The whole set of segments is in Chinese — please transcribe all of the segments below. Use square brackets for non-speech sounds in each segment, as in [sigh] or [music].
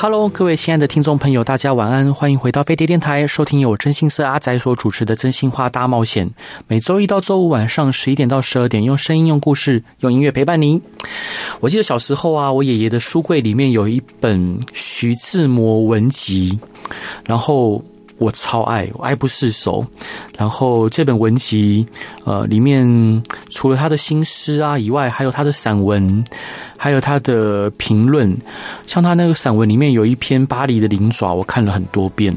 Hello，各位亲爱的听众朋友，大家晚安，欢迎回到飞碟电台，收听由真心社阿仔所主持的《真心话大冒险》。每周一到周五晚上十一点到十二点，用声音、用故事、用音乐陪伴您。我记得小时候啊，我爷爷的书柜里面有一本徐志摩文集，然后。我超爱，我爱不释手。然后这本文集，呃，里面除了他的新诗啊以外，还有他的散文，还有他的评论。像他那个散文里面有一篇《巴黎的灵爪》，我看了很多遍。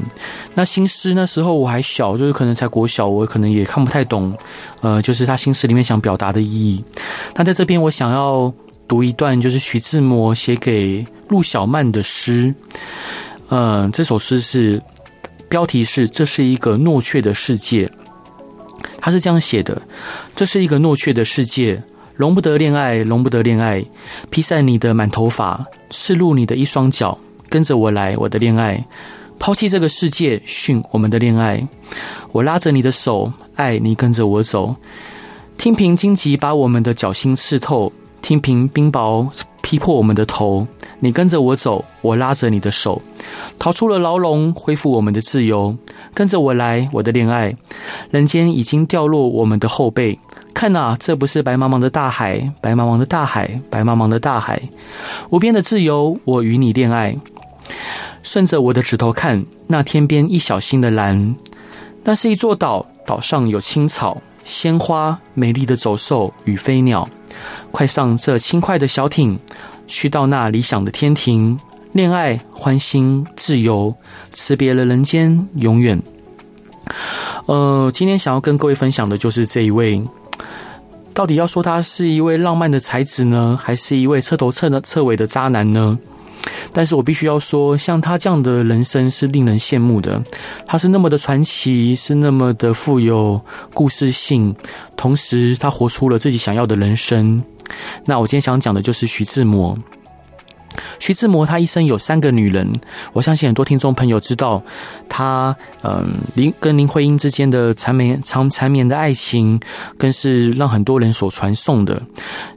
那新诗那时候我还小，就是可能才国小，我可能也看不太懂。呃，就是他新诗里面想表达的意义。那在这边，我想要读一段，就是徐志摩写给陆小曼的诗。嗯、这首诗是。标题是：这是一个诺雀的世界。他是这样写的：这是一个诺雀的世界，容不得恋爱，容不得恋爱。披散你的满头发，赤露你的一双脚，跟着我来，我的恋爱。抛弃这个世界，训我们的恋爱。我拉着你的手，爱你跟着我走。听凭荆棘把我们的脚心刺透，听凭冰雹劈破我们的头。你跟着我走，我拉着你的手，逃出了牢笼，恢复我们的自由。跟着我来，我的恋爱。人间已经掉落我们的后背，看呐，这不是白茫茫的大海，白茫茫的大海，白茫茫的大海。无边的自由，我与你恋爱。顺着我的指头看，那天边一小星的蓝，那是一座岛，岛上有青草、鲜花、美丽的走兽与飞鸟。快上这轻快的小艇。去到那理想的天庭，恋爱、欢欣、自由，辞别了人间，永远。呃，今天想要跟各位分享的就是这一位，到底要说他是一位浪漫的才子呢，还是一位彻头彻彻尾的渣男呢？但是我必须要说，像他这样的人生是令人羡慕的。他是那么的传奇，是那么的富有故事性，同时他活出了自己想要的人生。那我今天想讲的就是徐志摩。徐志摩他一生有三个女人，我相信很多听众朋友知道他，嗯，林跟林徽因之间的缠绵长缠绵的爱情，更是让很多人所传颂的。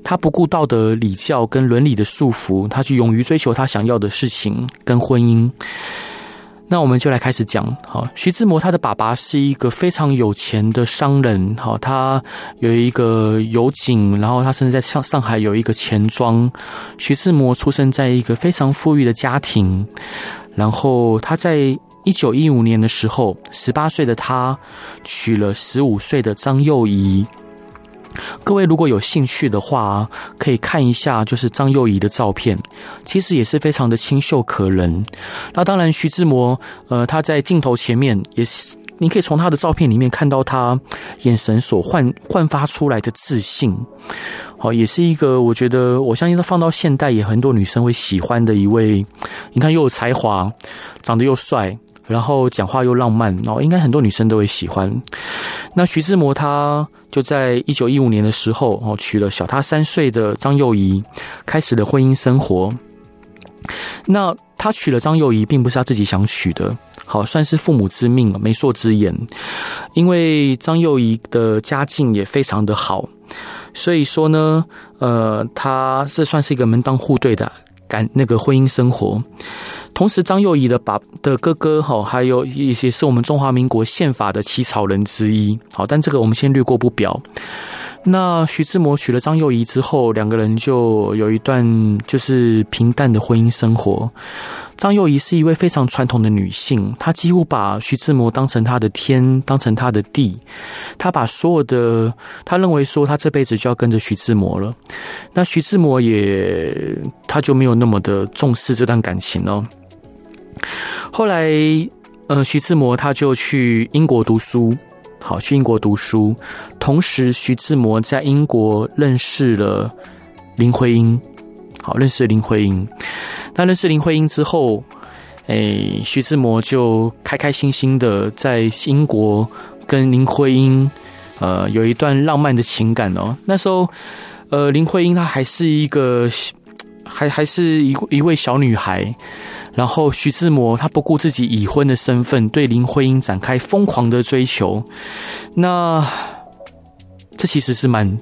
他不顾道德礼教跟伦理的束缚，他去勇于追求他想要的事情跟婚姻。那我们就来开始讲，好，徐志摩他的爸爸是一个非常有钱的商人，好，他有一个油井，然后他甚至在上上海有一个钱庄。徐志摩出生在一个非常富裕的家庭，然后他在一九一五年的时候，十八岁的他娶了十五岁的张幼仪。各位如果有兴趣的话，可以看一下，就是张幼仪的照片，其实也是非常的清秀可人。那当然，徐志摩，呃，他在镜头前面也是，你可以从他的照片里面看到他眼神所焕焕发出来的自信。好，也是一个我觉得，我相信他放到现代也很多女生会喜欢的一位。你看，又有才华，长得又帅。然后讲话又浪漫，哦，应该很多女生都会喜欢。那徐志摩他就在一九一五年的时候，哦，娶了小他三岁的张幼仪，开始了婚姻生活。那他娶了张幼仪，并不是他自己想娶的，好，算是父母之命，媒妁之言。因为张幼仪的家境也非常的好，所以说呢，呃，他这算是一个门当户对的感那个婚姻生活。同时，张幼仪的爸的哥哥哈，还有一些是我们中华民国宪法的起草人之一。好，但这个我们先略过不表。那徐志摩娶了张幼仪之后，两个人就有一段就是平淡的婚姻生活。张幼仪是一位非常传统的女性，她几乎把徐志摩当成她的天，当成她的地。她把所有的，她认为说她这辈子就要跟着徐志摩了。那徐志摩也，他就没有那么的重视这段感情哦。后来，呃，徐志摩他就去英国读书，好，去英国读书。同时，徐志摩在英国认识了林徽因，好，认识林徽因。那认识林徽因之后，哎，徐志摩就开开心心的在英国跟林徽因呃有一段浪漫的情感哦。那时候，呃，林徽因她还是一个还还是一一位小女孩。然后徐志摩他不顾自己已婚的身份，对林徽因展开疯狂的追求。那这其实是蛮，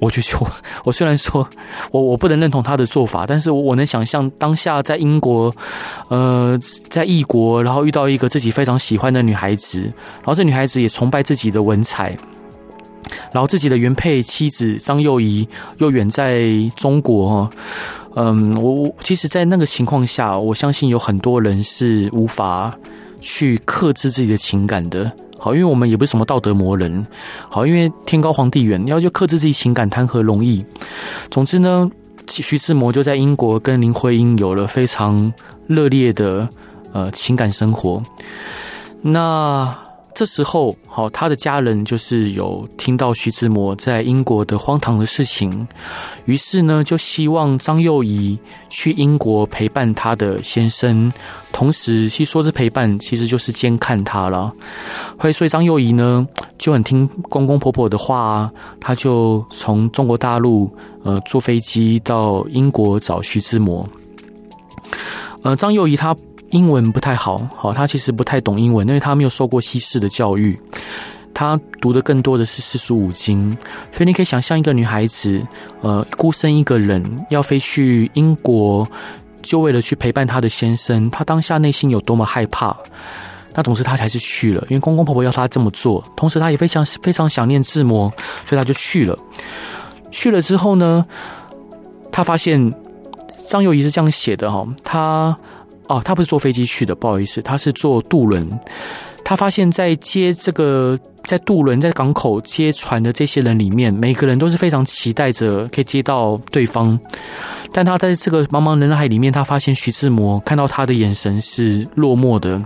我觉得我 [laughs] 我虽然说我我不能认同他的做法，但是我我能想象当下在英国，呃，在异国，然后遇到一个自己非常喜欢的女孩子，然后这女孩子也崇拜自己的文采，然后自己的原配妻子张幼仪又远在中国。嗯，我我其实，在那个情况下，我相信有很多人是无法去克制自己的情感的。好，因为我们也不是什么道德魔人。好，因为天高皇帝远，你要去克制自己情感，谈何容易？总之呢，徐志摩就在英国跟林徽因有了非常热烈的呃情感生活。那。这时候，好，他的家人就是有听到徐志摩在英国的荒唐的事情，于是呢，就希望张幼仪去英国陪伴他的先生，同时，其实说是陪伴，其实就是监看他了。所以张幼仪呢就很听公公婆婆的话啊，他就从中国大陆呃坐飞机到英国找徐志摩。呃，张幼仪她。英文不太好，好，他其实不太懂英文，因为他没有受过西式的教育，他读的更多的是四书五经，所以你可以想象一个女孩子，呃，孤身一个人要飞去英国，就为了去陪伴她的先生，她当下内心有多么害怕。那总之她还是去了，因为公公婆婆要她这么做，同时她也非常非常想念志摩，所以她就去了。去了之后呢，她发现张幼仪是这样写的哈，她。哦，他不是坐飞机去的，不好意思，他是坐渡轮。他发现，在接这个在渡轮在港口接船的这些人里面，每个人都是非常期待着可以接到对方。但他在这个茫茫人海里面，他发现徐志摩看到他的眼神是落寞的，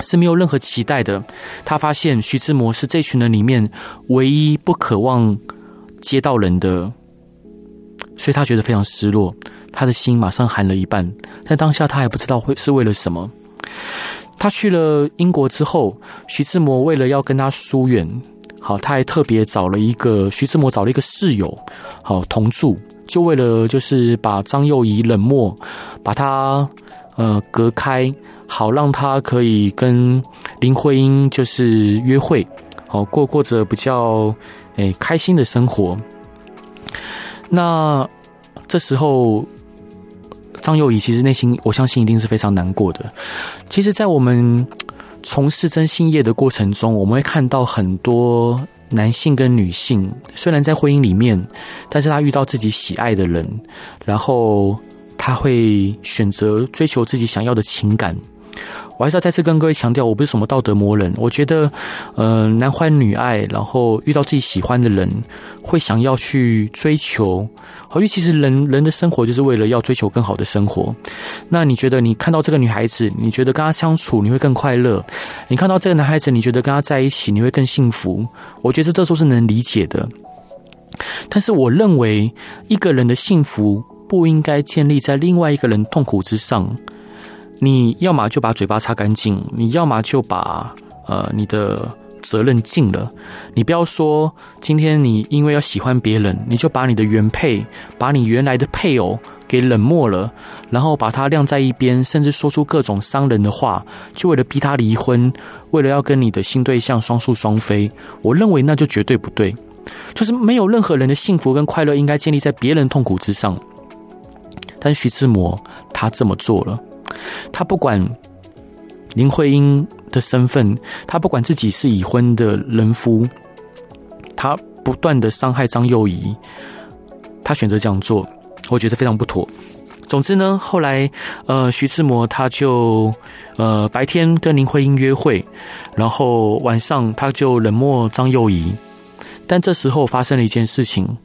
是没有任何期待的。他发现徐志摩是这群人里面唯一不渴望接到人的，所以他觉得非常失落。他的心马上寒了一半，但当下他还不知道会是为了什么。他去了英国之后，徐志摩为了要跟他疏远，好，他还特别找了一个徐志摩找了一个室友，好同住，就为了就是把张幼仪冷漠，把他呃隔开，好让他可以跟林徽因就是约会，好过过着比较诶开心的生活。那这时候。张幼仪其实内心，我相信一定是非常难过的。其实，在我们 [tsk] 从事征信业的过程中，我们会看到很多男性跟女性，虽然在婚姻里面，但是他遇到自己喜爱的人，然后他会选择追求自己想要的情感。我还是要再次跟各位强调，我不是什么道德魔人。我觉得，呃，男欢女爱，然后遇到自己喜欢的人，会想要去追求。好，因为其实人人的生活就是为了要追求更好的生活。那你觉得，你看到这个女孩子，你觉得跟她相处你会更快乐？你看到这个男孩子，你觉得跟他在一起你会更幸福？我觉得这都是能理解的。但是，我认为一个人的幸福不应该建立在另外一个人痛苦之上。你要么就把嘴巴擦干净，你要么就把呃你的责任尽了。你不要说今天你因为要喜欢别人，你就把你的原配、把你原来的配偶给冷漠了，然后把他晾在一边，甚至说出各种伤人的话，就为了逼他离婚，为了要跟你的新对象双宿双飞。我认为那就绝对不对，就是没有任何人的幸福跟快乐应该建立在别人痛苦之上。但徐志摩他这么做了。他不管林徽因的身份，他不管自己是已婚的人夫，他不断的伤害张幼仪，他选择这样做，我觉得非常不妥。总之呢，后来呃，徐志摩他就呃白天跟林徽因约会，然后晚上他就冷漠张幼仪，但这时候发生了一件事情，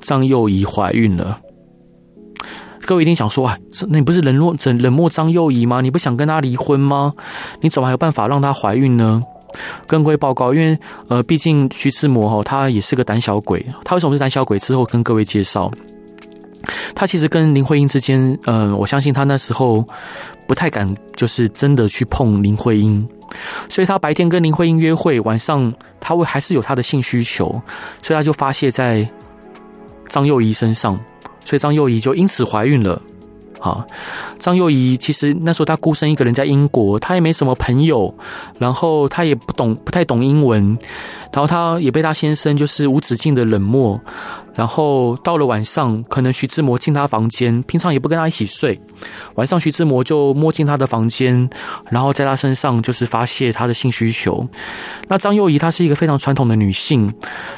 张幼仪怀孕了。各位一定想说啊，那你不是冷落、冷冷漠张幼仪吗？你不想跟她离婚吗？你怎么还有办法让她怀孕呢？跟各位报告，因为呃，毕竟徐志摩哈，他也是个胆小鬼。他为什么是胆小鬼？之后跟各位介绍。他其实跟林徽因之间，嗯、呃，我相信他那时候不太敢，就是真的去碰林徽因，所以他白天跟林徽因约会，晚上他会还是有他的性需求，所以他就发泄在张幼仪身上，所以张幼仪就因此怀孕了。好，张幼仪其实那时候她孤身一个人在英国，她也没什么朋友，然后她也不懂，不太懂英文，然后她也被她先生就是无止境的冷漠，然后到了晚上，可能徐志摩进她房间，平常也不跟她一起睡，晚上徐志摩就摸进她的房间，然后在她身上就是发泄她的性需求。那张幼仪她是一个非常传统的女性，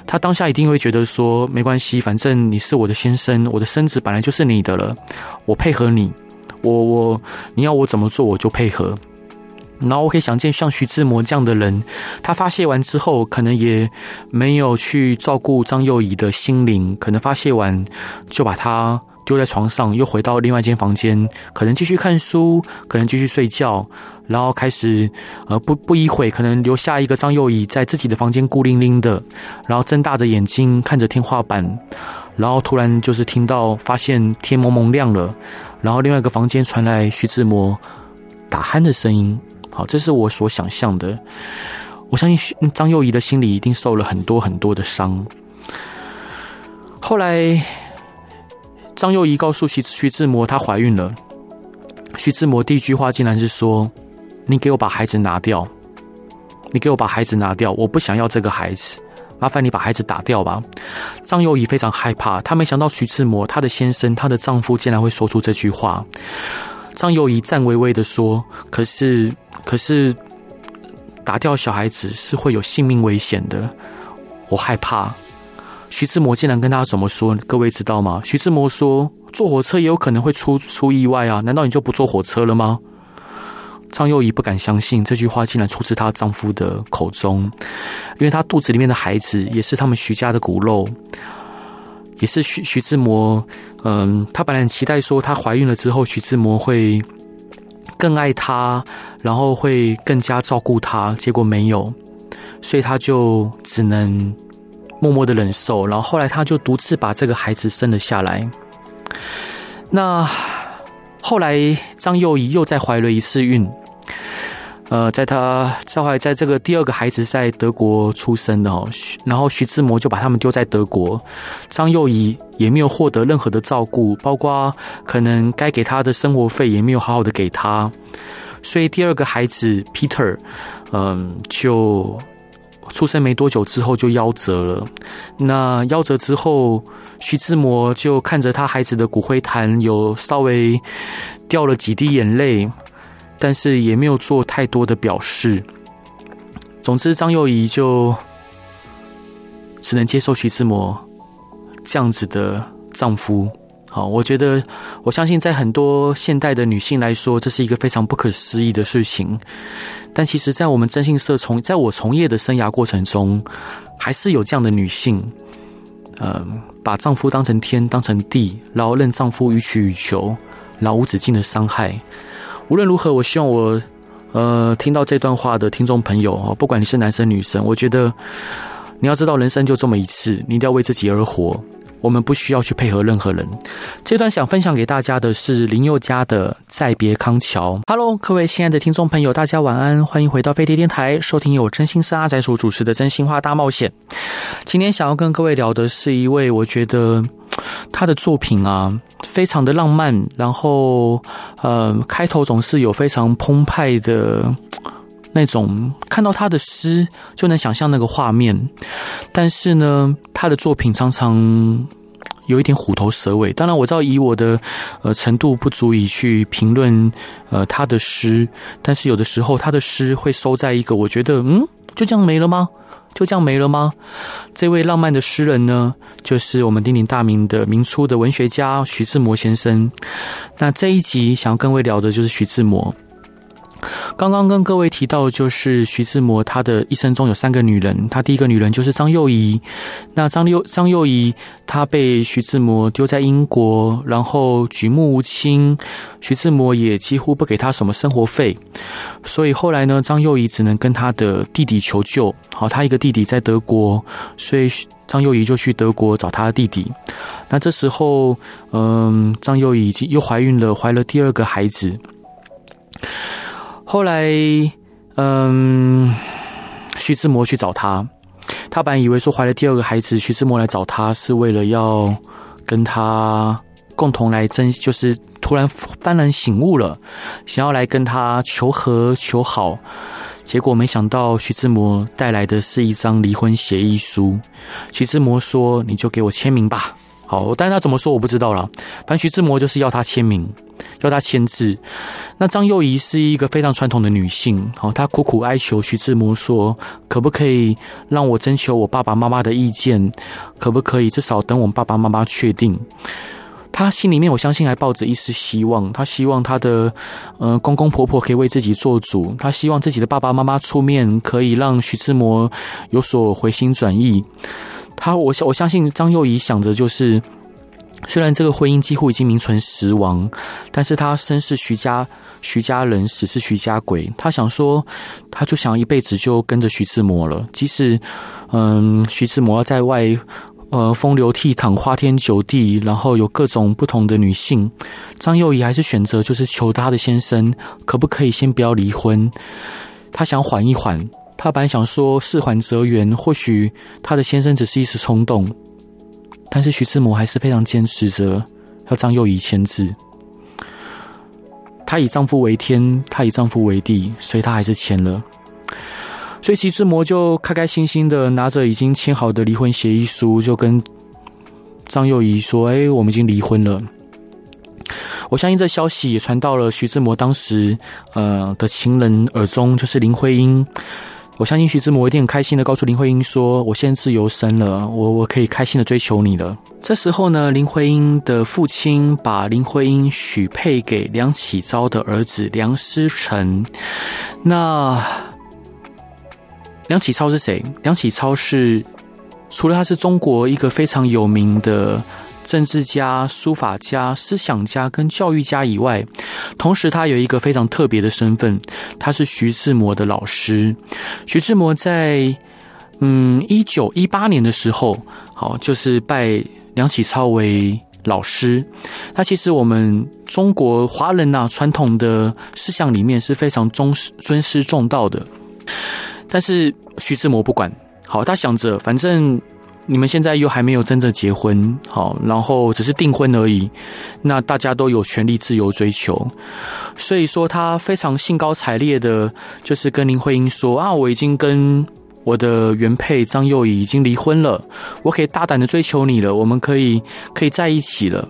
她当下一定会觉得说没关系，反正你是我的先生，我的身子本来就是你的了，我配合你。我我，你要我怎么做我就配合。然后我可以想见，像徐志摩这样的人，他发泄完之后，可能也没有去照顾张幼仪的心灵，可能发泄完就把他丢在床上，又回到另外一间房间，可能继续看书，可能继续睡觉，然后开始呃不不一会，可能留下一个张幼仪在自己的房间孤零零的，然后睁大着眼睛看着天花板，然后突然就是听到发现天蒙蒙亮了。然后另外一个房间传来徐志摩打鼾的声音，好，这是我所想象的。我相信张幼仪的心里一定受了很多很多的伤。后来张幼仪告诉徐徐志摩她怀孕了，徐志摩第一句话竟然是说：“你给我把孩子拿掉，你给我把孩子拿掉，我不想要这个孩子。”麻烦你把孩子打掉吧。张幼仪非常害怕，她没想到徐志摩，她的先生，她的丈夫，竟然会说出这句话。张幼仪颤巍巍的说：“可是，可是，打掉小孩子是会有性命危险的，我害怕。”徐志摩竟然跟他怎么说？各位知道吗？徐志摩说：“坐火车也有可能会出出意外啊，难道你就不坐火车了吗？”张幼仪不敢相信这句话竟然出自她丈夫的口中，因为她肚子里面的孩子也是他们徐家的骨肉，也是徐徐志摩。嗯，她本来很期待说她怀孕了之后，徐志摩会更爱她，然后会更加照顾她，结果没有，所以她就只能默默的忍受。然后后来她就独自把这个孩子生了下来。那。后来，张幼仪又再怀了一次孕，呃，在她后来在这个第二个孩子在德国出生的哦，然后徐志摩就把他们丢在德国，张幼仪也没有获得任何的照顾，包括可能该给他的生活费也没有好好的给他，所以第二个孩子 Peter，嗯，就出生没多久之后就夭折了。那夭折之后。徐志摩就看着他孩子的骨灰坛，有稍微掉了几滴眼泪，但是也没有做太多的表示。总之，张幼仪就只能接受徐志摩这样子的丈夫。好，我觉得，我相信在很多现代的女性来说，这是一个非常不可思议的事情。但其实，在我们征信社从在我从业的生涯过程中，还是有这样的女性。嗯，把丈夫当成天，当成地，然后任丈夫予取予求，然后无止境的伤害。无论如何，我希望我呃听到这段话的听众朋友哦，不管你是男生女生，我觉得你要知道，人生就这么一次，你一定要为自己而活。我们不需要去配合任何人。这段想分享给大家的是林宥嘉的《再别康桥》。Hello，各位亲爱的听众朋友，大家晚安，欢迎回到飞碟电台，收听由真心是阿仔所主持的《真心话大冒险》。今天想要跟各位聊的是一位，我觉得他的作品啊，非常的浪漫，然后呃，开头总是有非常澎湃的。那种看到他的诗就能想象那个画面，但是呢，他的作品常常有一点虎头蛇尾。当然，我知道以我的呃程度不足以去评论呃他的诗，但是有的时候他的诗会收在一个我觉得嗯，就这样没了吗？就这样没了吗？这位浪漫的诗人呢，就是我们鼎鼎大名的明初的文学家徐志摩先生。那这一集想要跟各位聊的就是徐志摩。刚刚跟各位提到，就是徐志摩他的一生中有三个女人，他第一个女人就是张幼仪。那张幼张幼仪，她被徐志摩丢在英国，然后举目无亲，徐志摩也几乎不给她什么生活费，所以后来呢，张幼仪只能跟她的弟弟求救。好，她一个弟弟在德国，所以张幼仪就去德国找她的弟弟。那这时候，嗯，张幼仪已经又怀孕了，怀了第二个孩子。后来，嗯，徐志摩去找他，他本来以为说怀了第二个孩子，徐志摩来找他是为了要跟他共同来争，就是突然幡然醒悟了，想要来跟他求和求好。结果没想到，徐志摩带来的是一张离婚协议书。徐志摩说：“你就给我签名吧。”好，但是他怎么说我不知道了。反正徐志摩就是要他签名，要他签字。那张幼仪是一个非常传统的女性，好，她苦苦哀求徐志摩说：“可不可以让我征求我爸爸妈妈的意见？可不可以至少等我爸爸妈妈确定？”她心里面，我相信还抱着一丝希望。她希望她的，呃，公公婆婆可以为自己做主。她希望自己的爸爸妈妈出面，可以让徐志摩有所回心转意。他，我我相信张幼仪想着就是，虽然这个婚姻几乎已经名存实亡，但是他生是徐家徐家人，死是徐家鬼。他想说，他就想一辈子就跟着徐志摩了，即使，嗯，徐志摩在外。呃，风流倜傥，花天酒地，然后有各种不同的女性，张幼仪还是选择就是求她的先生，可不可以先不要离婚？她想缓一缓，她本来想说事缓则圆，或许她的先生只是一时冲动，但是徐志摩还是非常坚持着要张幼仪签字。她以丈夫为天，她以丈夫为地，所以她还是签了。所以徐志摩就开开心心的拿着已经签好的离婚协议书，就跟张幼仪说：“哎，我们已经离婚了。”我相信这消息也传到了徐志摩当时呃的情人耳中，就是林徽因。我相信徐志摩一定很开心的告诉林徽因说：“我现在自由身了，我我可以开心的追求你了。”这时候呢，林徽因的父亲把林徽因许配给梁启超的儿子梁思成。那梁启超是谁？梁启超是除了他是中国一个非常有名的政治家、书法家、思想家跟教育家以外，同时他有一个非常特别的身份，他是徐志摩的老师。徐志摩在嗯一九一八年的时候，好就是拜梁启超为老师。那其实我们中国华人呐、传统的思想里面是非常重视尊师重道的。但是徐志摩不管，好，他想着反正你们现在又还没有真正结婚，好，然后只是订婚而已，那大家都有权利自由追求，所以说他非常兴高采烈的，就是跟林徽因说啊，我已经跟我的原配张幼仪已经离婚了，我可以大胆的追求你了，我们可以可以在一起了，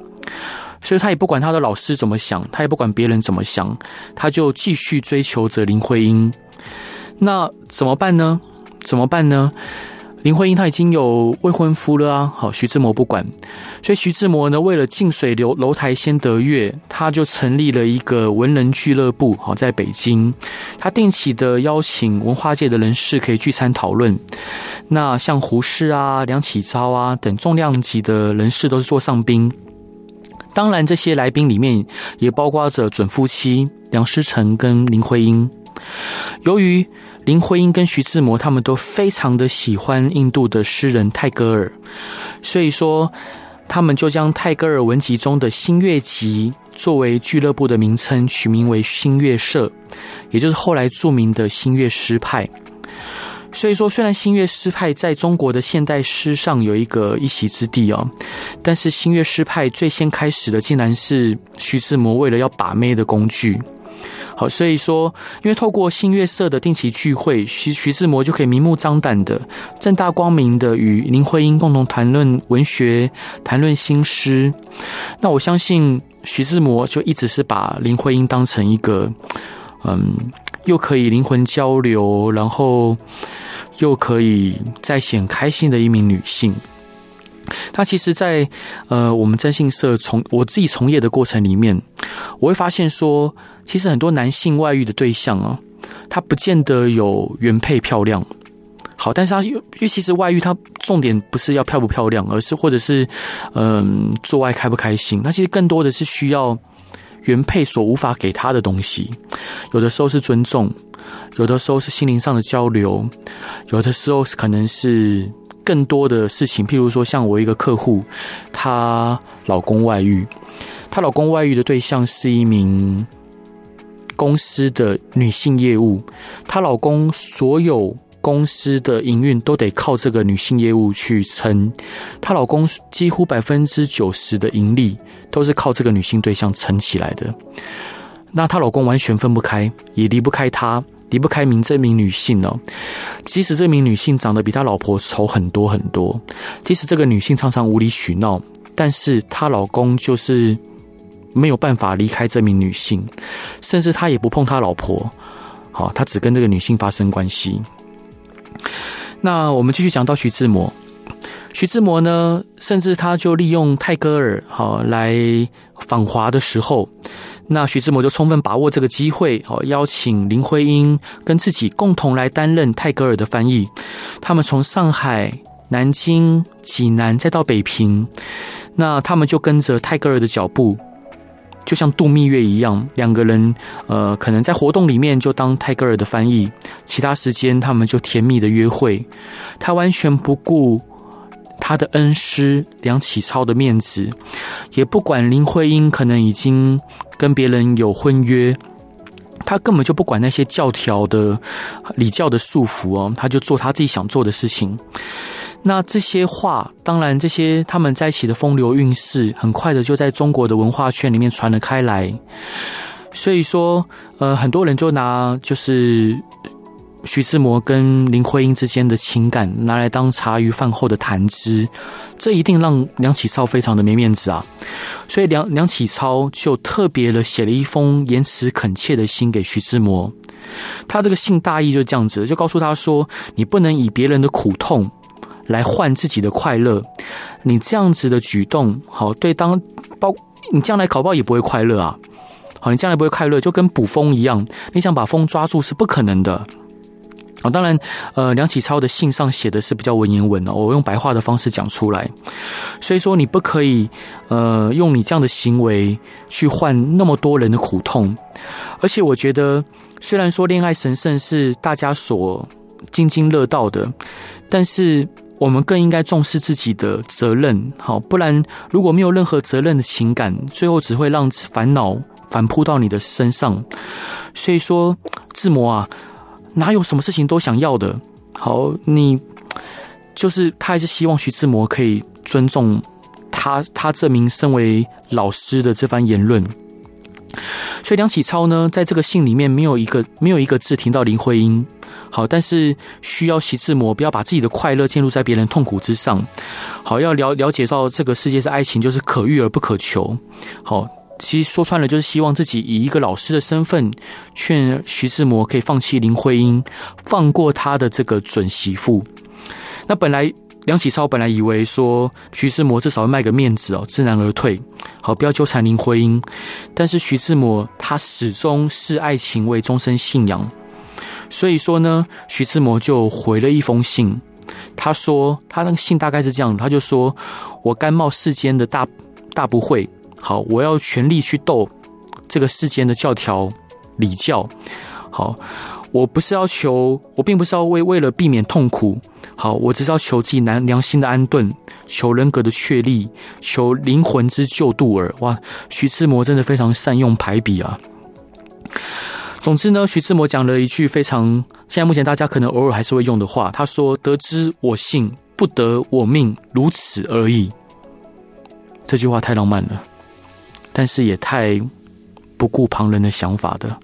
所以他也不管他的老师怎么想，他也不管别人怎么想，他就继续追求着林徽因。那怎么办呢？怎么办呢？林徽因她已经有未婚夫了啊！好，徐志摩不管，所以徐志摩呢，为了近水楼楼台先得月，他就成立了一个文人俱乐部。好，在北京，他定期的邀请文化界的人士可以聚餐讨论。那像胡适啊、梁启超啊等重量级的人士都是座上宾。当然，这些来宾里面也包括着准夫妻梁思成跟林徽因。由于林徽因跟徐志摩他们都非常的喜欢印度的诗人泰戈尔，所以说他们就将泰戈尔文集中的新月集作为俱乐部的名称，取名为新月社，也就是后来著名的新月诗派。所以说，虽然新月诗派在中国的现代诗上有一个一席之地哦，但是新月诗派最先开始的竟然是徐志摩为了要把妹的工具。好，所以说，因为透过新月社的定期聚会，徐徐志摩就可以明目张胆的、正大光明的与林徽因共同谈论文学、谈论新诗。那我相信徐志摩就一直是把林徽因当成一个，嗯，又可以灵魂交流，然后又可以再显开心的一名女性。他其实在，在呃，我们征信社从我自己从业的过程里面，我会发现说，其实很多男性外遇的对象啊，他不见得有原配漂亮，好，但是他因为其实外遇，他重点不是要漂不漂亮，而是或者是嗯、做爱开不开心，他其实更多的是需要原配所无法给他的东西，有的时候是尊重，有的时候是心灵上的交流，有的时候可能是。更多的事情，譬如说，像我一个客户，她老公外遇，她老公外遇的对象是一名公司的女性业务，她老公所有公司的营运都得靠这个女性业务去撑，她老公几乎百分之九十的盈利都是靠这个女性对象撑起来的。那她老公完全分不开，也离不开她，离不开名这名女性哦。即使这名女性长得比她老婆丑很多很多，即使这个女性常常无理取闹，但是她老公就是没有办法离开这名女性，甚至他也不碰他老婆，好，他只跟这个女性发生关系。那我们继续讲到徐志摩，徐志摩呢，甚至他就利用泰戈尔好来访华的时候。那徐志摩就充分把握这个机会，哦，邀请林徽因跟自己共同来担任泰戈尔的翻译。他们从上海、南京、济南，再到北平，那他们就跟着泰戈尔的脚步，就像度蜜月一样，两个人，呃，可能在活动里面就当泰戈尔的翻译，其他时间他们就甜蜜的约会。他完全不顾他的恩师梁启超的面子，也不管林徽因可能已经。跟别人有婚约，他根本就不管那些教条的礼教的束缚哦，他就做他自己想做的事情。那这些话，当然这些他们在一起的风流韵事，很快的就在中国的文化圈里面传了开来。所以说，呃，很多人就拿就是。徐志摩跟林徽因之间的情感拿来当茶余饭后的谈资，这一定让梁启超非常的没面子啊！所以梁梁启超就特别的写了一封言辞恳切的信给徐志摩。他这个信大意就这样子，就告诉他说：你不能以别人的苦痛来换自己的快乐，你这样子的举动，好对当包你将来考报也不会快乐啊！好，你将来不会快乐，就跟捕风一样，你想把风抓住是不可能的。当然，呃，梁启超的信上写的是比较文言文哦，我用白话的方式讲出来。所以说，你不可以，呃，用你这样的行为去换那么多人的苦痛。而且，我觉得，虽然说恋爱神圣是大家所津津乐道的，但是我们更应该重视自己的责任。好，不然如果没有任何责任的情感，最后只会让烦恼反扑到你的身上。所以说，志摩啊。哪有什么事情都想要的？好，你就是他，还是希望徐志摩可以尊重他，他这名身为老师的这番言论。所以梁启超呢，在这个信里面没有一个没有一个字提到林徽因。好，但是需要徐志摩不要把自己的快乐建立在别人痛苦之上。好，要了了解到这个世界是爱情，就是可遇而不可求。好。其实说穿了，就是希望自己以一个老师的身份，劝徐志摩可以放弃林徽因，放过他的这个准媳妇。那本来梁启超本来以为说徐志摩至少会卖个面子哦，知难而退，好，不要纠缠林徽因。但是徐志摩他始终视爱情为终身信仰，所以说呢，徐志摩就回了一封信。他说他那个信大概是这样，他就说：“我甘冒世间的大大不讳。”好，我要全力去斗这个世间的教条礼教。好，我不是要求，我并不是要为为了避免痛苦。好，我只是要求自己难良心的安顿，求人格的确立，求灵魂之救度耳。哇，徐志摩真的非常善用排比啊。总之呢，徐志摩讲了一句非常现在目前大家可能偶尔还是会用的话，他说：“得之我幸，不得我命，如此而已。”这句话太浪漫了。但是也太不顾旁人的想法的。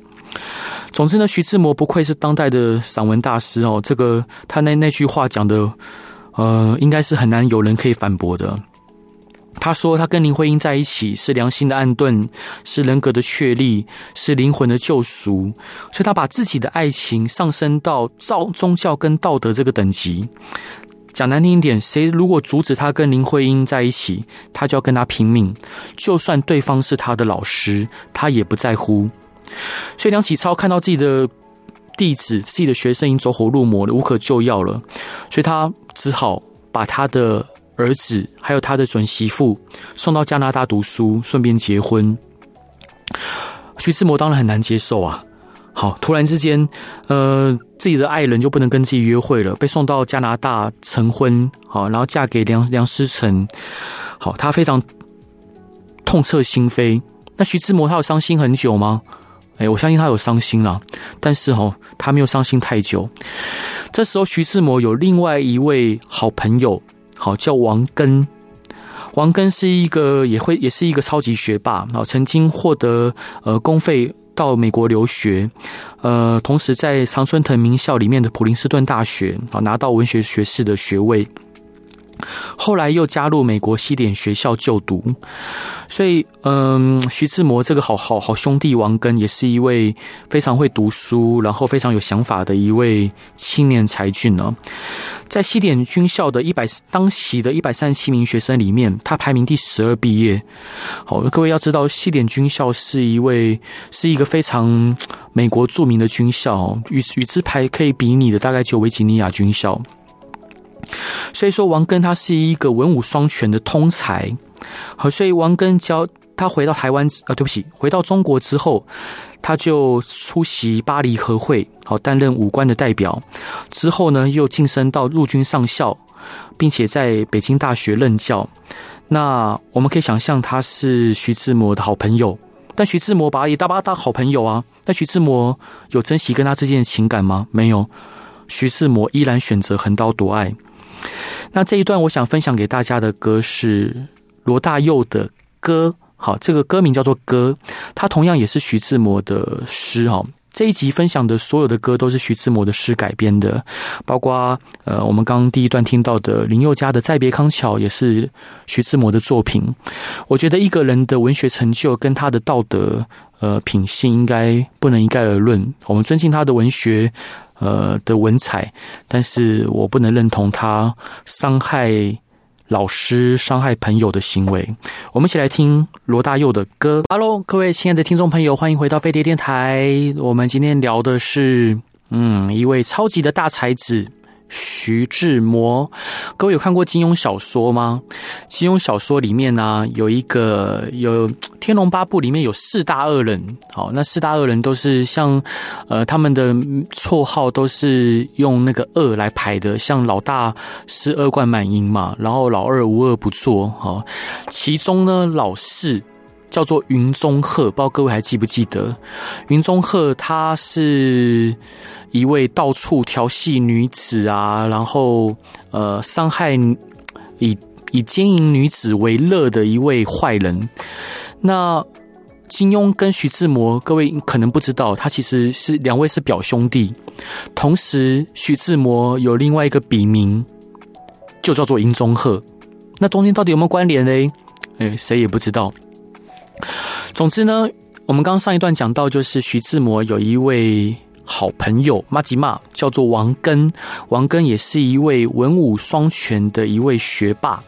总之呢，徐志摩不愧是当代的散文大师哦。这个他那那句话讲的，呃，应该是很难有人可以反驳的。他说他跟林徽因在一起是良心的安顿，是人格的确立，是灵魂的救赎。所以他把自己的爱情上升到造宗教跟道德这个等级。讲难听一点，谁如果阻止他跟林徽因在一起，他就要跟他拼命。就算对方是他的老师，他也不在乎。所以梁启超看到自己的弟子、自己的学生已经走火入魔了，无可救药了，所以他只好把他的儿子还有他的准媳妇送到加拿大读书，顺便结婚。徐志摩当然很难接受啊。好，突然之间，呃，自己的爱人就不能跟自己约会了，被送到加拿大成婚，好，然后嫁给梁梁思成，好，他非常痛彻心扉。那徐志摩他有伤心很久吗？哎，我相信他有伤心了，但是哦，他没有伤心太久。这时候，徐志摩有另外一位好朋友，好叫王根。王根是一个也会也是一个超级学霸啊，曾经获得呃公费到美国留学，呃，同时在常春藤名校里面的普林斯顿大学啊拿到文学学士的学位。后来又加入美国西点学校就读，所以，嗯，徐志摩这个好好好兄弟王根也是一位非常会读书，然后非常有想法的一位青年才俊呢。在西点军校的一百当时的一百三十七名学生里面，他排名第十二毕业。好，各位要知道，西点军校是一位是一个非常美国著名的军校，与与之排可以比拟的大概就维吉尼亚军校。所以说，王根他是一个文武双全的通才，好，所以王根教他回到台湾，呃，对不起，回到中国之后，他就出席巴黎和会，好，担任武官的代表。之后呢，又晋升到陆军上校，并且在北京大学任教。那我们可以想象，他是徐志摩的好朋友，但徐志摩把他也把他当好朋友啊。但徐志摩有珍惜跟他之间的情感吗？没有，徐志摩依然选择横刀夺爱。那这一段我想分享给大家的歌是罗大佑的歌，好，这个歌名叫做《歌》，它同样也是徐志摩的诗哈。这一集分享的所有的歌都是徐志摩的诗改编的，包括呃，我们刚刚第一段听到的林宥嘉的《再别康桥》也是徐志摩的作品。我觉得一个人的文学成就跟他的道德呃品性应该不能一概而论，我们尊敬他的文学。呃的文采，但是我不能认同他伤害老师、伤害朋友的行为。我们一起来听罗大佑的歌。Hello，各位亲爱的听众朋友，欢迎回到飞碟电台。我们今天聊的是，嗯，一位超级的大才子。徐志摩，各位有看过金庸小说吗？金庸小说里面呢、有一个有《天龙八部》里面有四大恶人，好，那四大恶人都是像呃他们的绰号都是用那个恶来排的，像老大是恶贯满盈嘛，然后老二无恶不作，好，其中呢老四。叫做云中鹤，不知道各位还记不记得？云中鹤他是一位到处调戏女子啊，然后呃伤害以以奸淫女子为乐的一位坏人。那金庸跟徐志摩，各位可能不知道，他其实是两位是表兄弟。同时，徐志摩有另外一个笔名，就叫做云中鹤。那中间到底有没有关联呢？哎，谁也不知道。总之呢，我们刚上一段讲到，就是徐志摩有一位好朋友马吉嘛，叫做王根。王根也是一位文武双全的一位学霸。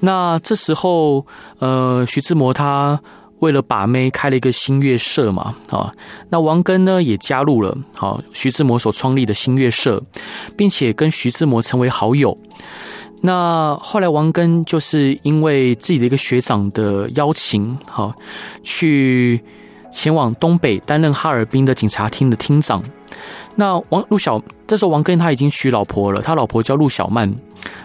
那这时候，呃，徐志摩他为了把妹开了一个新月社嘛，啊，那王根呢也加入了，好，徐志摩所创立的新月社，并且跟徐志摩成为好友。那后来，王根就是因为自己的一个学长的邀请，好，去前往东北担任哈尔滨的警察厅的厅长。那王陆小这时候，王根他已经娶老婆了，他老婆叫陆小曼。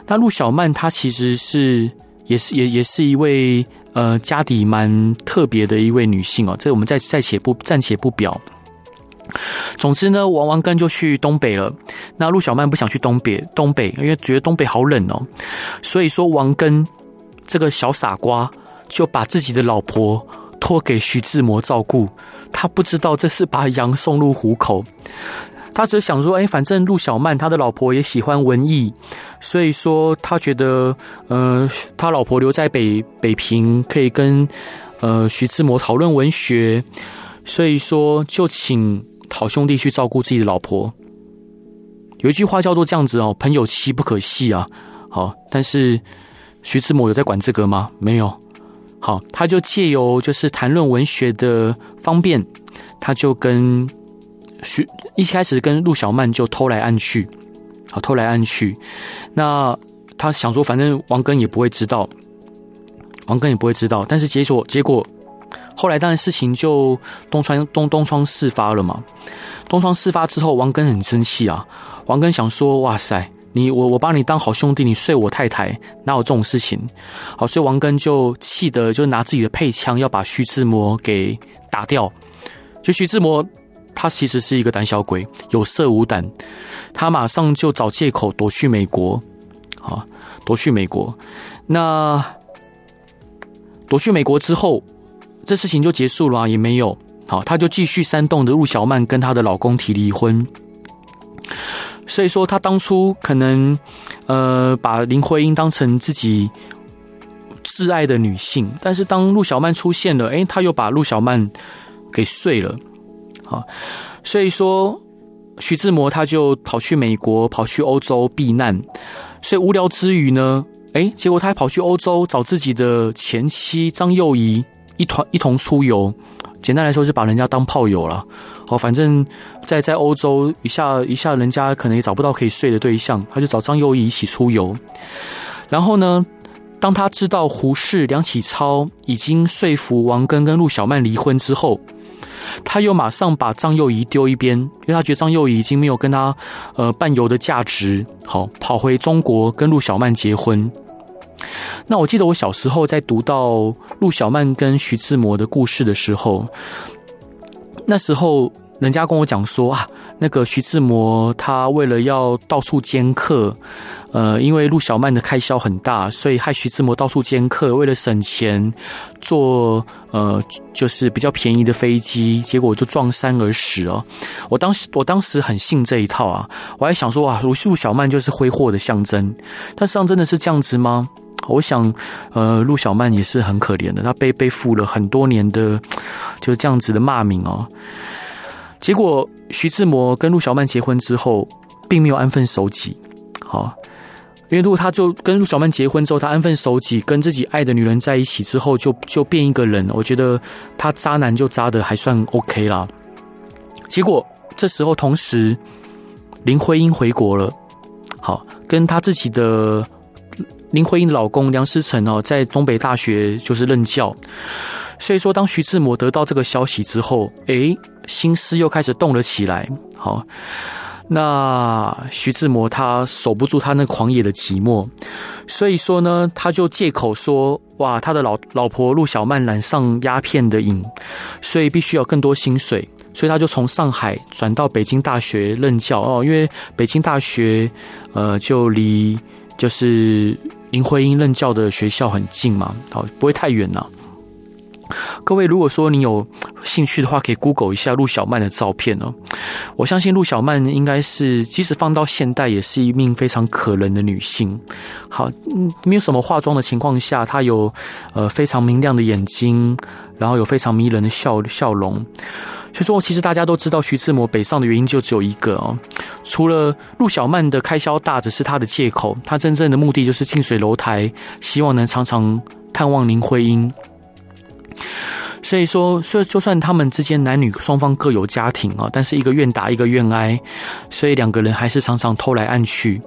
那陆小曼她其实是也是也也是一位呃家底蛮特别的一位女性哦，这我们再再且不暂且不表。总之呢，王王根就去东北了。那陆小曼不想去东北，东北因为觉得东北好冷哦。所以说，王根这个小傻瓜就把自己的老婆托给徐志摩照顾。他不知道这是把羊送入虎口。他只想说，哎，反正陆小曼他的老婆也喜欢文艺，所以说他觉得，呃，他老婆留在北北平可以跟呃徐志摩讨论文学，所以说就请。好兄弟去照顾自己的老婆，有一句话叫做这样子哦，朋友妻不可戏啊。好，但是徐志摩有在管这个吗？没有。好，他就借由就是谈论文学的方便，他就跟徐一开始跟陆小曼就偷来暗去，好，偷来暗去。那他想说，反正王根也不会知道，王根也不会知道。但是结果结果。后来当然事情就东窗东东窗事发了嘛。东窗事发之后，王根很生气啊。王根想说：“哇塞，你我我把你当好兄弟，你睡我太太，哪有这种事情？”好，所以王根就气得就拿自己的配枪要把徐志摩给打掉。就徐志摩，他其实是一个胆小鬼，有色无胆，他马上就找借口躲去美国，好，躲去美国。那躲去美国之后，这事情就结束了，也没有。好，他就继续煽动的陆小曼跟她的老公提离婚。所以说，他当初可能呃把林徽因当成自己挚爱的女性，但是当陆小曼出现了，诶，他又把陆小曼给睡了。好，所以说徐志摩他就跑去美国，跑去欧洲避难。所以无聊之余呢，诶，结果他还跑去欧洲找自己的前妻张幼仪一团一同出游。简单来说，是把人家当炮友了。好，反正在在欧洲一下一下，人家可能也找不到可以睡的对象，他就找张幼仪一起出游。然后呢，当他知道胡适、梁启超已经说服王根跟陆小曼离婚之后，他又马上把张幼仪丢一边，因为他觉得张幼仪已经没有跟他呃伴游的价值。好，跑回中国跟陆小曼结婚。那我记得我小时候在读到陆小曼跟徐志摩的故事的时候，那时候人家跟我讲说啊，那个徐志摩他为了要到处兼客，呃，因为陆小曼的开销很大，所以害徐志摩到处兼客，为了省钱坐呃就是比较便宜的飞机，结果就撞山而死哦。我当时我当时很信这一套啊，我还想说啊，陆陆小曼就是挥霍的象征，但实际上真的是这样子吗？我想，呃，陆小曼也是很可怜的，她背背负了很多年的就是这样子的骂名哦。结果徐志摩跟陆小曼结婚之后，并没有安分守己，好，因为如果他就跟陆小曼结婚之后，他安分守己，跟自己爱的女人在一起之后，就就变一个人，我觉得他渣男就渣的还算 OK 啦。结果这时候，同时林徽因回国了，好，跟他自己的。林徽因的老公梁思成哦，在东北大学就是任教，所以说当徐志摩得到这个消息之后，诶，心思又开始动了起来。好，那徐志摩他守不住他那狂野的寂寞，所以说呢，他就借口说，哇，他的老老婆陆小曼染上鸦片的瘾，所以必须要更多薪水，所以他就从上海转到北京大学任教。哦，因为北京大学呃就离就是。林徽因任教的学校很近嘛，好，不会太远呐。各位，如果说你有兴趣的话，可以 Google 一下陆小曼的照片哦。我相信陆小曼应该是，即使放到现代，也是一名非常可人的女性。好，嗯，没有什么化妆的情况下，她有呃非常明亮的眼睛，然后有非常迷人的笑笑容。所以说，其实大家都知道徐志摩北上的原因就只有一个哦，除了陆小曼的开销大，只是他的借口，他真正的目的就是近水楼台，希望能常常探望林徽因。所以说，所以就算他们之间男女双方各有家庭啊，但是一个愿打，一个愿挨，所以两个人还是常常偷来暗去。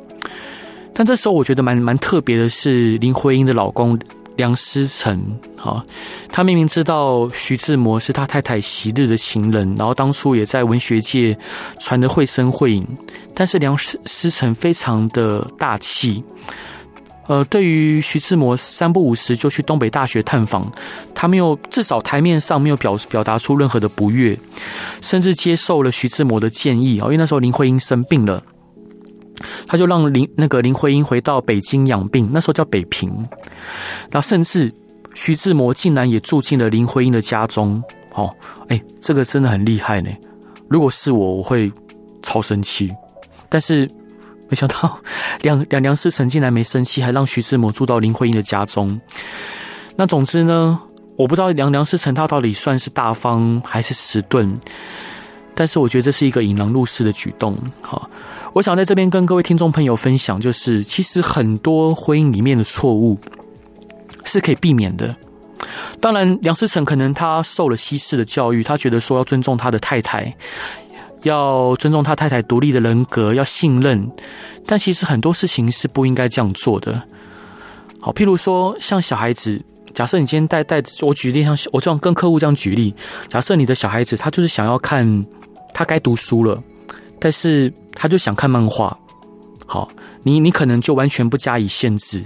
但这时候我觉得蛮蛮特别的是，林徽因的老公。梁思成，好，他明明知道徐志摩是他太太昔日的情人，然后当初也在文学界传得绘声绘影，但是梁思思成非常的大气，呃，对于徐志摩三不五时就去东北大学探访，他没有至少台面上没有表表达出任何的不悦，甚至接受了徐志摩的建议啊，因为那时候林徽因生病了。他就让林那个林徽因回到北京养病，那时候叫北平。然后甚至徐志摩竟然也住进了林徽因的家中。哦，哎，这个真的很厉害呢。如果是我，我会超生气。但是没想到 [laughs] 梁梁梁思成竟然没生气，还让徐志摩住到林徽因的家中。那总之呢，我不知道梁梁思成他到底算是大方还是迟钝。但是我觉得这是一个引狼入室的举动。好。我想在这边跟各位听众朋友分享，就是其实很多婚姻里面的错误是可以避免的。当然，梁思成可能他受了西式的教育，他觉得说要尊重他的太太，要尊重他太太独立的人格，要信任。但其实很多事情是不应该这样做的。好，譬如说像小孩子，假设你今天带带我举例，像我这样跟客户这样举例，假设你的小孩子他就是想要看，他该读书了。但是他就想看漫画，好，你你可能就完全不加以限制，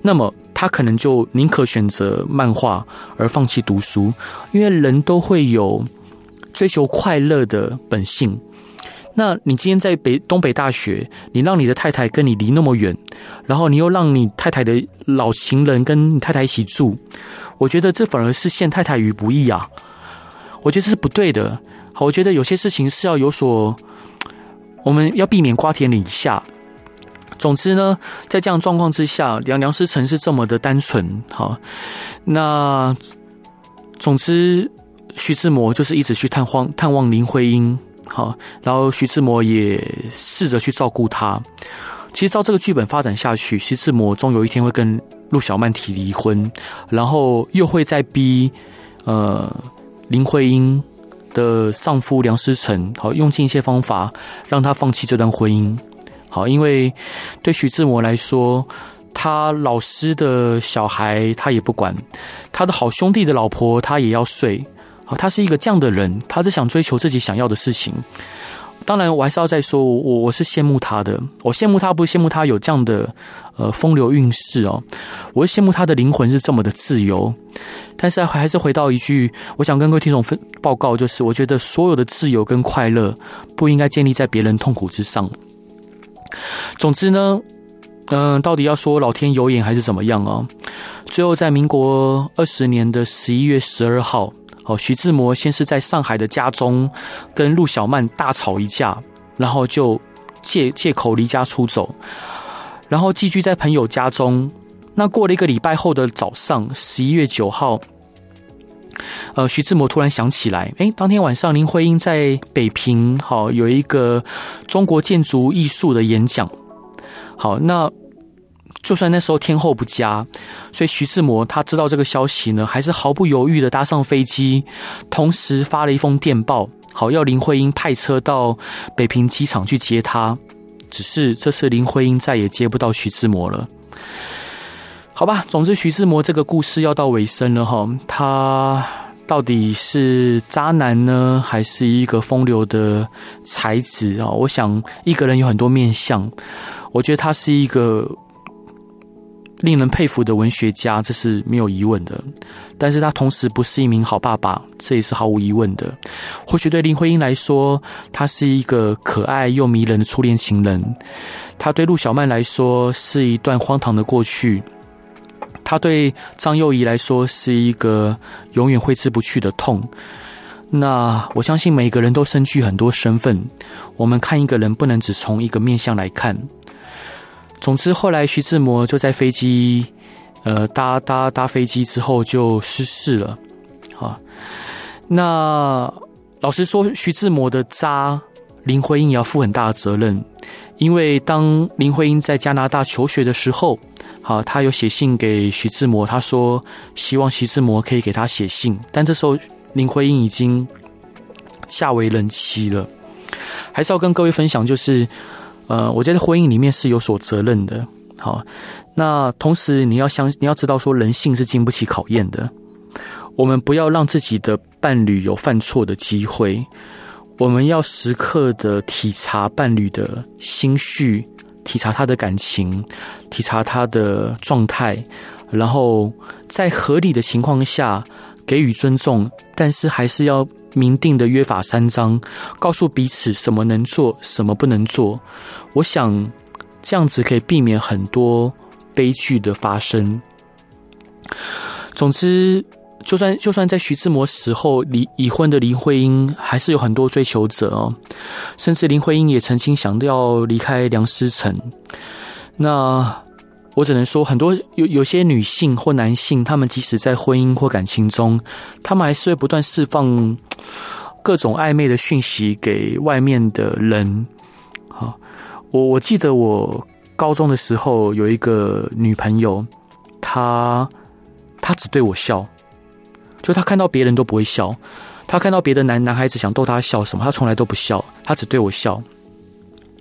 那么他可能就宁可选择漫画而放弃读书，因为人都会有追求快乐的本性。那你今天在北东北大学，你让你的太太跟你离那么远，然后你又让你太太的老情人跟你太太一起住，我觉得这反而是陷太太于不义啊！我觉得这是不对的。好，我觉得有些事情是要有所，我们要避免瓜田李下。总之呢，在这样状况之下，梁梁思成是这么的单纯。好，那总之，徐志摩就是一直去探望探望林徽因。好，然后徐志摩也试着去照顾她。其实照这个剧本发展下去，徐志摩终有一天会跟陆小曼提离婚，然后又会再逼呃林徽因的丧夫梁思成，好，用尽一些方法让他放弃这段婚姻。好，因为对徐志摩来说，他老师的小孩他也不管，他的好兄弟的老婆他也要睡。好，他是一个这样的人，他是想追求自己想要的事情。当然，我还是要再说，我我是羡慕他的。我羡慕他，不是羡慕他有这样的呃风流韵事哦，我是羡慕他的灵魂是这么的自由。但是还是回到一句，我想跟各位听众分报告，就是我觉得所有的自由跟快乐不应该建立在别人痛苦之上。总之呢，嗯、到底要说老天有眼还是怎么样啊？最后在民国二十年的十一月十二号，哦，徐志摩先是在上海的家中跟陆小曼大吵一架，然后就借借口离家出走，然后寄居在朋友家中。那过了一个礼拜后的早上，十一月九号，呃，徐志摩突然想起来，诶，当天晚上林徽因在北平，好，有一个中国建筑艺术的演讲。好，那就算那时候天候不佳，所以徐志摩他知道这个消息呢，还是毫不犹豫的搭上飞机，同时发了一封电报，好，要林徽因派车到北平机场去接他。只是这次林徽因再也接不到徐志摩了。好吧，总之徐志摩这个故事要到尾声了哈，他到底是渣男呢，还是一个风流的才子啊？我想一个人有很多面相，我觉得他是一个令人佩服的文学家，这是没有疑问的。但是他同时不是一名好爸爸，这也是毫无疑问的。或许对林徽因来说，他是一个可爱又迷人的初恋情人；他对陆小曼来说，是一段荒唐的过去。他对张幼仪来说是一个永远挥之不去的痛。那我相信每个人都身具很多身份，我们看一个人不能只从一个面相来看。总之，后来徐志摩就在飞机，呃，搭搭搭飞机之后就失事了。好，那老实说，徐志摩的渣，林徽因也要负很大的责任，因为当林徽因在加拿大求学的时候。好，他有写信给徐志摩，他说希望徐志摩可以给他写信，但这时候林徽因已经嫁为人妻了。还是要跟各位分享，就是呃，我觉得婚姻里面是有所责任的。好，那同时你要相，你要知道说人性是经不起考验的，我们不要让自己的伴侣有犯错的机会，我们要时刻的体察伴侣的心绪。体察他的感情，体察他的状态，然后在合理的情况下给予尊重，但是还是要明定的约法三章，告诉彼此什么能做，什么不能做。我想这样子可以避免很多悲剧的发生。总之。就算就算在徐志摩死后，离已婚的林徽因还是有很多追求者哦，甚至林徽因也曾经想要离开梁思成。那我只能说，很多有有些女性或男性，他们即使在婚姻或感情中，他们还是会不断释放各种暧昧的讯息给外面的人。好，我我记得我高中的时候有一个女朋友，她她只对我笑。就她看到别人都不会笑，她看到别的男男孩子想逗她笑什么，她从来都不笑，她只对我笑。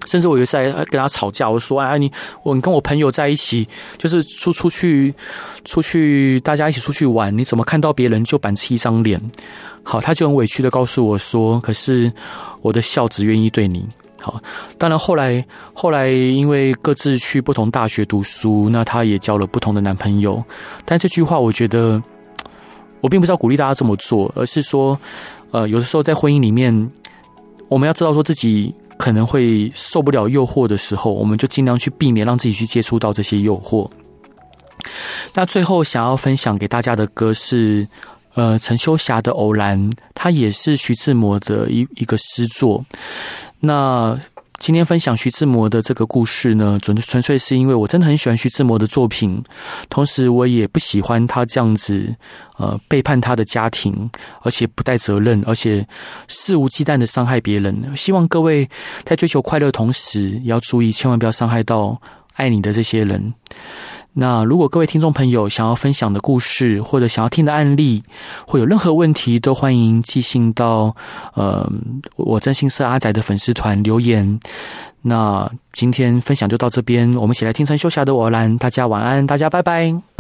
甚至我有一次在跟他吵架，我说：“哎，你我你跟我朋友在一起，就是出出去出去，大家一起出去玩，你怎么看到别人就板起一张脸？”好，他就很委屈的告诉我说：“可是我的笑只愿意对你。”好，当然后来后来因为各自去不同大学读书，那他也交了不同的男朋友。但这句话我觉得。我并不是要鼓励大家这么做，而是说，呃，有的时候在婚姻里面，我们要知道说自己可能会受不了诱惑的时候，我们就尽量去避免让自己去接触到这些诱惑。那最后想要分享给大家的歌是，呃，陈秋霞的《偶然》，它也是徐志摩的一一个诗作。那今天分享徐志摩的这个故事呢，纯纯粹是因为我真的很喜欢徐志摩的作品，同时我也不喜欢他这样子，呃，背叛他的家庭，而且不带责任，而且肆无忌惮的伤害别人。希望各位在追求快乐同时，要注意，千万不要伤害到爱你的这些人。那如果各位听众朋友想要分享的故事，或者想要听的案例，或有任何问题，都欢迎寄信到嗯我真心社阿仔的粉丝团留言。那今天分享就到这边，我们一起来听陈秀霞的《我蓝》，大家晚安，大家拜拜。